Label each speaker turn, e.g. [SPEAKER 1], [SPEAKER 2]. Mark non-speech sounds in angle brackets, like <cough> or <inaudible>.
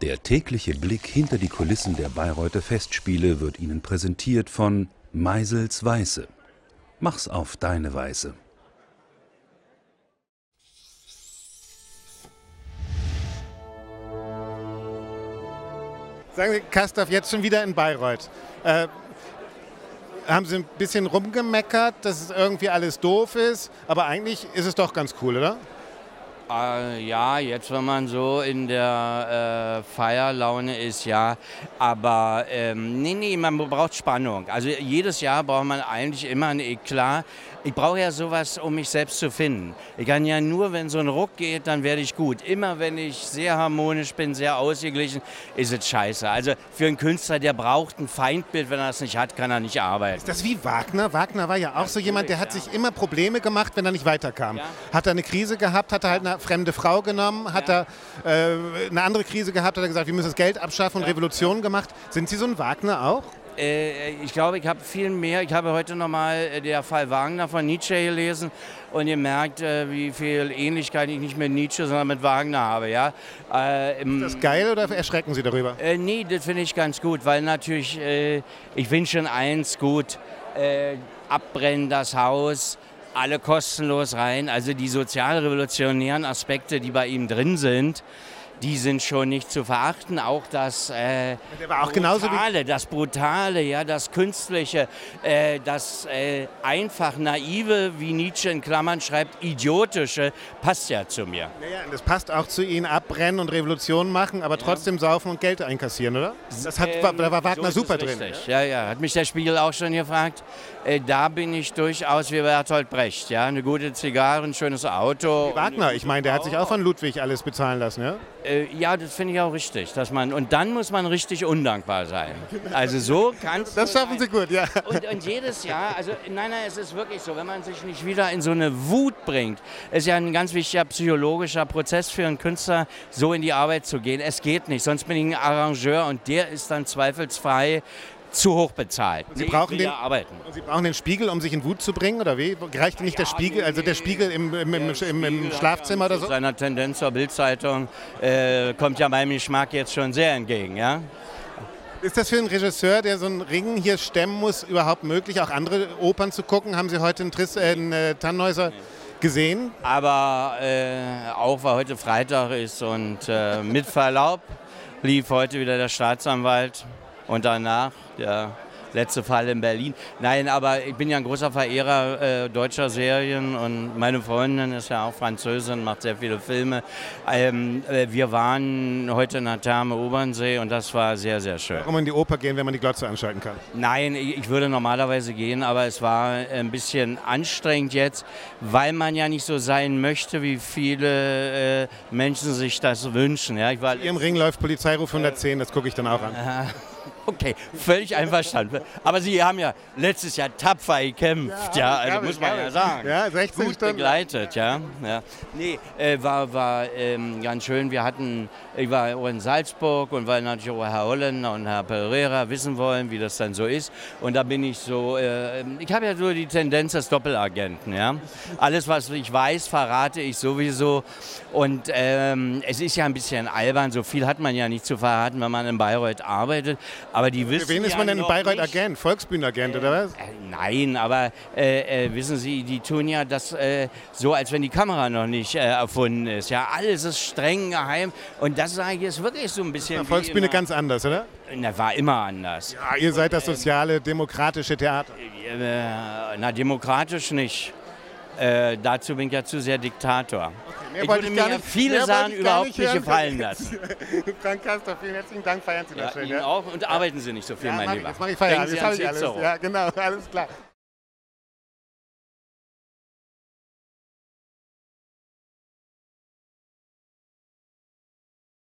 [SPEAKER 1] Der tägliche Blick hinter die Kulissen der Bayreuther Festspiele wird Ihnen präsentiert von Meisels Weiße. Mach's auf deine Weise.
[SPEAKER 2] Sagen Sie, Kastorf, jetzt schon wieder in Bayreuth. Äh, haben Sie ein bisschen rumgemeckert, dass es irgendwie alles doof ist, aber eigentlich ist es doch ganz cool, oder?
[SPEAKER 3] Äh, ja, jetzt, wenn man so in der äh, Feierlaune ist, ja. Aber ähm, nee, nee, man braucht Spannung. Also jedes Jahr braucht man eigentlich immer ein Eklat. Ich brauche ja sowas, um mich selbst zu finden. Ich kann ja nur, wenn so ein Ruck geht, dann werde ich gut. Immer wenn ich sehr harmonisch bin, sehr ausgeglichen, ist es scheiße. Also für einen Künstler, der braucht ein Feindbild, wenn er es nicht hat, kann er nicht arbeiten.
[SPEAKER 2] Ist das wie Wagner? Wagner war ja auch so jemand, der hat sich immer Probleme gemacht, wenn er nicht weiterkam.
[SPEAKER 3] Ja.
[SPEAKER 2] Hat er eine Krise gehabt, hat er halt eine fremde Frau genommen, hat er äh, eine andere Krise gehabt, hat er gesagt, wir müssen das Geld abschaffen und Revolution gemacht. Sind Sie so ein Wagner auch?
[SPEAKER 3] Äh, ich glaube, ich habe viel mehr. Ich habe heute nochmal äh, der Fall Wagner von Nietzsche gelesen und ihr merkt, äh, wie viel Ähnlichkeit ich nicht mit Nietzsche, sondern mit Wagner habe. Ja? Äh,
[SPEAKER 2] Ist das geil oder erschrecken Sie darüber?
[SPEAKER 3] äh, nee, das finde ich ganz gut, weil natürlich, äh, ich finde schon eins gut, äh, abbrennen das Haus, alle kostenlos rein. Also die sozialrevolutionären Aspekte, die bei ihm drin sind, die sind schon nicht zu verachten. Auch das äh,
[SPEAKER 2] auch wie
[SPEAKER 3] Brutale, das Brutale, ja, das Künstliche, äh, das äh, einfach Naive, wie Nietzsche in Klammern schreibt, Idiotische, passt ja zu mir.
[SPEAKER 2] Naja, das passt auch zu Ihnen, abbrennen und Revolution machen, aber trotzdem saufen und Geld einkassieren, oder? Das hat,
[SPEAKER 3] Ähm,
[SPEAKER 2] da war Wagner
[SPEAKER 3] so
[SPEAKER 2] super drin.
[SPEAKER 3] richtig. Ja, ja, hat mich der Spiegel auch schon gefragt. Äh, da bin ich durchaus wie Bertolt Brecht. Ja, eine gute Zigarre, ein schönes Auto.
[SPEAKER 2] Wagner, ich meine, der hat sich auch von Ludwig alles bezahlen lassen, ja?
[SPEAKER 3] Äh, ja, das finde ich auch richtig, dass man und dann muss man richtig undankbar sein. Also so kannst
[SPEAKER 2] Das schaffen Sie gut, ja.
[SPEAKER 3] Und, und jedes Jahr, also nein, nein, es ist wirklich so, wenn man sich nicht wieder in so eine Wut bringt, ist ja ein ganz wichtiger psychologischer Prozess für einen Künstler, so in die Arbeit zu gehen. Es geht nicht, sonst bin ich ein Arrangeur und der ist dann zweifelsfrei zu hoch bezahlt.
[SPEAKER 2] Sie
[SPEAKER 3] Nee,
[SPEAKER 2] brauchen den-
[SPEAKER 3] ja arbeiten.
[SPEAKER 2] Sie brauchen den Spiegel, um sich in Wut zu bringen, oder wie? Reicht nicht der Spiegel, also der Spiegel im, im, im, im, im Schlafzimmer oder so?
[SPEAKER 3] Seiner Tendenz zur Bildzeitung äh, kommt ja meinem Geschmack jetzt schon sehr entgegen, ja.
[SPEAKER 2] Ist das für einen Regisseur, der so einen Ring hier stemmen muss, überhaupt möglich, auch andere Opern zu gucken? Haben Sie heute in, Triss, äh, in äh, Tannhäuser gesehen?
[SPEAKER 3] Aber äh, auch weil heute Freitag ist und äh, mit Verlaub lief heute wieder der Staatsanwalt und danach der letzte Fall in Berlin. Nein, aber ich bin ja ein großer Verehrer äh, deutscher Serien und meine Freundin ist ja auch Französin, macht sehr viele Filme. Ähm, äh, wir waren heute in der Therme Obernsee und das war sehr, sehr schön.
[SPEAKER 2] Warum in die Oper gehen, wenn man die Glotze anschalten kann?
[SPEAKER 3] Nein, ich ich würde normalerweise gehen, aber es war ein bisschen anstrengend jetzt, weil man ja nicht so sein möchte, wie viele äh, Menschen sich das wünschen. Ja, ich war,
[SPEAKER 2] Ihrem Ring läuft Polizeiruf 110, das gucke ich dann auch an. <laughs>
[SPEAKER 3] okay, völlig einverstanden. Aber Sie haben ja letztes Jahr tapfer gekämpft, ja, also
[SPEAKER 2] glaub ich,
[SPEAKER 3] muss man ja sagen.
[SPEAKER 2] Ja, 16
[SPEAKER 3] Gut
[SPEAKER 2] Stunden.
[SPEAKER 3] begleitet, ja. ja. Nee, äh, war, war ähm, ganz schön. Wir hatten, ich war in Salzburg und weil natürlich auch Herr Holländer und Herr Pereira wissen wollen, wie das dann so ist. Und da bin ich so, äh, ich habe ja so die Tendenz des Doppelagenten, ja. Alles, was ich weiß, verrate ich sowieso. Und ähm, es ist ja ein bisschen albern, so viel hat man ja nicht zu verraten, wenn man in Bayreuth arbeitet. Aber die wissen
[SPEAKER 2] Für wen ist
[SPEAKER 3] ja
[SPEAKER 2] man denn
[SPEAKER 3] noch
[SPEAKER 2] Bayreuth
[SPEAKER 3] nicht,
[SPEAKER 2] Agent? Volksbühnenagent oder was?
[SPEAKER 3] äh, Nein, aber äh, äh, wissen Sie, die tun ja das äh, so, als wenn die Kamera noch nicht äh, erfunden ist. Ja, alles ist streng geheim und das sage ich ist wirklich so ein bisschen.
[SPEAKER 2] Na, Volksbühne ganz anders, oder?
[SPEAKER 3] Na, war immer anders.
[SPEAKER 2] Ja, ihr seid das soziale, demokratische Theater.
[SPEAKER 3] Äh, na, demokratisch nicht. Äh, dazu bin ich ja zu sehr Diktator.
[SPEAKER 2] mehr
[SPEAKER 3] ich würde
[SPEAKER 2] ich
[SPEAKER 3] mir
[SPEAKER 2] nicht-
[SPEAKER 3] viele Sachen überhaupt
[SPEAKER 2] nicht
[SPEAKER 3] nicht gefallen <laughs> lassen.
[SPEAKER 2] Frank Kastor, vielen herzlichen Dank, feiern Sie
[SPEAKER 3] Ja,
[SPEAKER 2] das schön.
[SPEAKER 3] Ihnen auch und arbeiten Sie nicht so viel,
[SPEAKER 2] Ja,
[SPEAKER 3] mein Lieber.
[SPEAKER 2] jetzt mache ich jetzt
[SPEAKER 3] Sie
[SPEAKER 2] habe ich alles. Ja, genau, <laughs> alles klar.